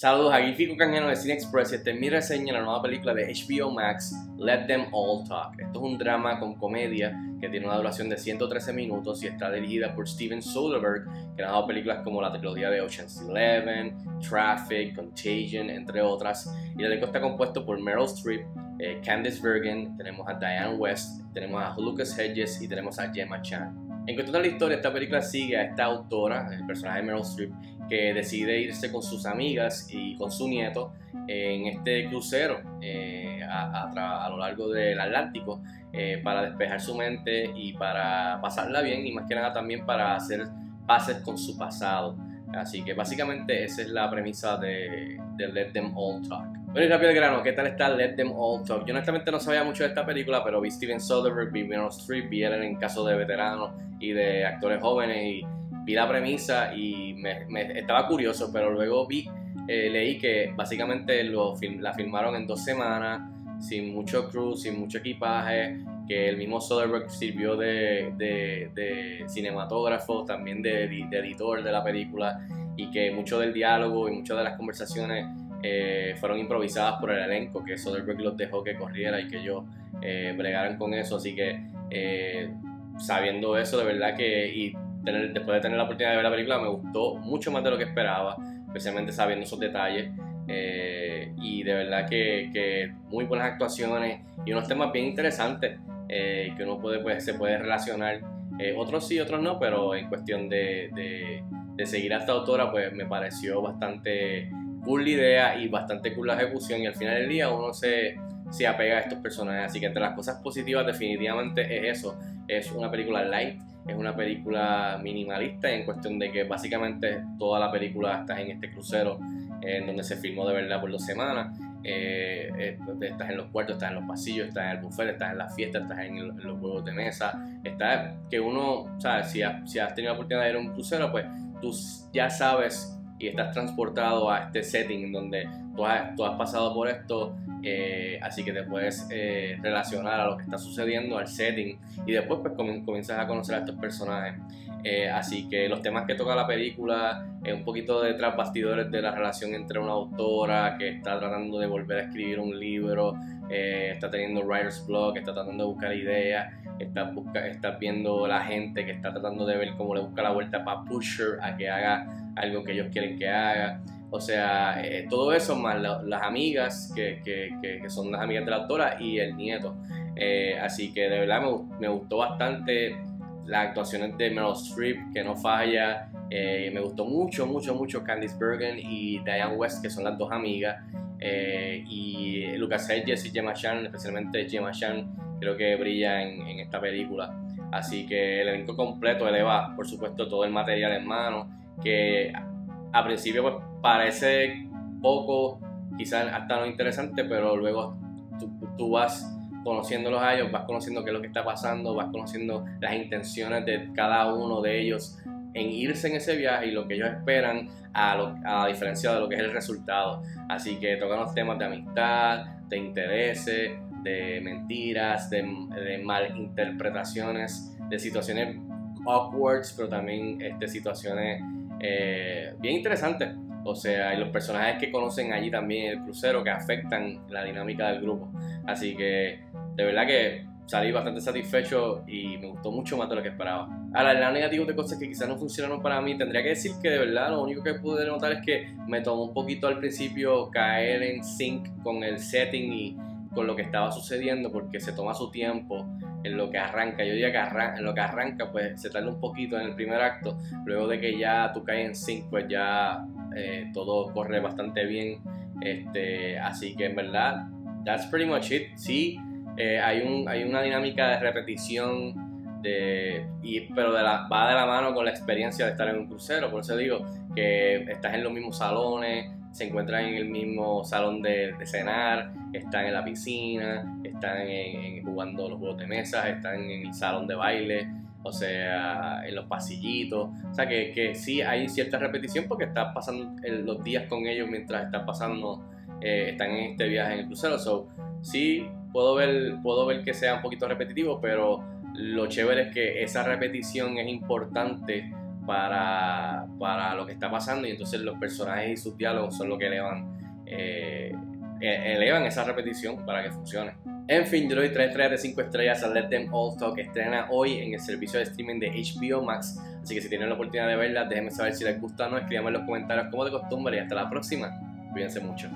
Saludos, aquí Fico Canjeno de Cine Express y esta es mi reseña de la nueva película de HBO Max, Let Them All Talk. Esto es un drama con comedia que tiene una duración de 113 minutos y está dirigida por Steven Soderbergh, que ha dado películas como la trilogía de Ocean's Eleven, Traffic, Contagion, entre otras. Y el elenco está compuesto por Meryl Streep, eh, Candice Bergen, tenemos a Diane West, tenemos a Lucas Hedges y tenemos a Gemma Chan. En cuanto a la historia, esta película sigue a esta autora, el personaje de Meryl Streep, que decide irse con sus amigas y con su nieto en este crucero eh, a, lo largo del Atlántico eh, para despejar su mente y para pasarla bien y más que nada también para hacer pases con su pasado. Así que básicamente esa es la premisa de, Let Them All Talk. Bueno, y rápido el grano, ¿qué tal está Let Them All Talk? Yo honestamente no sabía mucho de esta película, pero vi Steven Soderbergh, vi Meryl Streep, vi Ellen en caso de veteranos y de actores jóvenes y vi la premisa y me, estaba curioso, pero luego vi, eh, leí que básicamente lo, la filmaron en dos semanas, sin mucho crew, sin mucho equipaje, que el mismo Soderbergh sirvió de, cinematógrafo, también de, editor de la película, y que mucho del diálogo y muchas de las conversaciones eh, fueron improvisadas por el elenco, que Soderbergh los dejó que corriera y que ellos eh, bregaran con eso. Así que eh, sabiendo eso, de verdad que y después de tener la oportunidad de ver la película, me gustó mucho más de lo que esperaba, especialmente sabiendo esos detalles. y de verdad que, muy buenas actuaciones y unos temas bien interesantes que uno puede, pues, se puede relacionar. otros sí, otros no, pero en cuestión de, de, de seguir a esta autora, pues me pareció bastante cool la idea y bastante cool la ejecución y al final del día uno se, se apega a estos personajes. Así que entre las cosas positivas definitivamente es eso. Es una película light, es una película minimalista en cuestión de que básicamente toda la película está en este crucero en donde se filmó de verdad por dos semanas. Eh, eh, estás en los cuartos, estás en los pasillos, estás en el buffet, estás en la fiesta, estás en, los juegos de mesa. Está que uno, ¿sabes? Si, si has tenido la oportunidad de ir a un crucero, pues tú ya sabes y estás transportado a este setting donde tú has, tú has pasado por esto, eh, así que te puedes eh, relacionar a lo que está sucediendo, al setting, y después pues comienzas a conocer a estos personajes. Eh, así que los temas que toca la película, es un poquito de tras bastidores de la relación entre una autora que está tratando de volver a escribir un libro, está teniendo writer's block, está tratando de buscar ideas, estás, busca, viendo la gente que está tratando de ver cómo le busca la vuelta para Pusher a que haga algo que ellos quieren que haga. O sea, eh, todo eso más las amigas, que, que, que, son las amigas de la autora, y el nieto. Eh, así que de verdad me, me, gustó bastante las actuaciones de Meryl Streep, que no falla. Eh, me gustó mucho, mucho, mucho Candice Bergen y Diane West, que son las dos amigas. y Lucas Hedges y Gemma Chan, especialmente Gemma Chan, creo que brilla en, esta película. Así que el elenco completo eleva, por supuesto, todo el material en mano que a principio pues, parece poco, quizás hasta no interesante, pero luego tú, vas conociéndolos a ellos, vas conociendo qué es lo que está pasando, vas conociendo las intenciones de cada uno de ellos en irse en ese viaje y lo que ellos esperan a, a diferencia de lo que es el resultado. Así que tocan los temas de amistad, de intereses, de mentiras, de, de malinterpretaciones, de situaciones awkward, pero también este, situaciones eh, bien interesante. O sea, y los personajes que conocen allí también el crucero que afectan la dinámica del grupo. Así que de verdad que salí bastante satisfecho y me gustó mucho más de lo que esperaba. Ahora, el lado negativo de cosas que quizás no funcionaron para mí, tendría que decir que de verdad lo único que pude notar es que me tomó un poquito al principio caer en sync con el setting y con lo que estaba sucediendo porque se toma su tiempo en lo que arranca. Yo diría que arranca, en lo que arranca, pues se tarda un poquito en el primer acto. Luego de que ya tú caes en sync, pues ya eh, todo corre bastante bien. Este, así que en verdad, that's pretty much it. Sí, eh, hay, un, hay una dinámica de repetición. De, y, pero de la, va de la mano con la experiencia de estar en un crucero. Por eso digo que estás en los mismos salones, se encuentran en el mismo salón de, cenar, están en la piscina, están en, jugando los juegos de mesa, están en el salón de baile, o sea, en los pasillitos. O sea, que, que sí hay cierta repetición porque estás pasando los días con ellos mientras están pasando, eh, están en este viaje en el crucero. So, sí, puedo ver, puedo ver que sea un poquito repetitivo, pero lo chévere es que esa repetición es importante para, para lo que está pasando y entonces los personajes y sus diálogos son lo que elevan, eh, e, elevan esa repetición para que funcione. En fin, yo doy 3 estrellas de 5 estrellas a Let Them All Talk estrena hoy en el servicio de streaming de HBO Max. Así que si tienen la oportunidad de verla, déjenme saber si les gusta o no. Escríbanme en los comentarios como de costumbre y hasta la próxima. Cuídense mucho.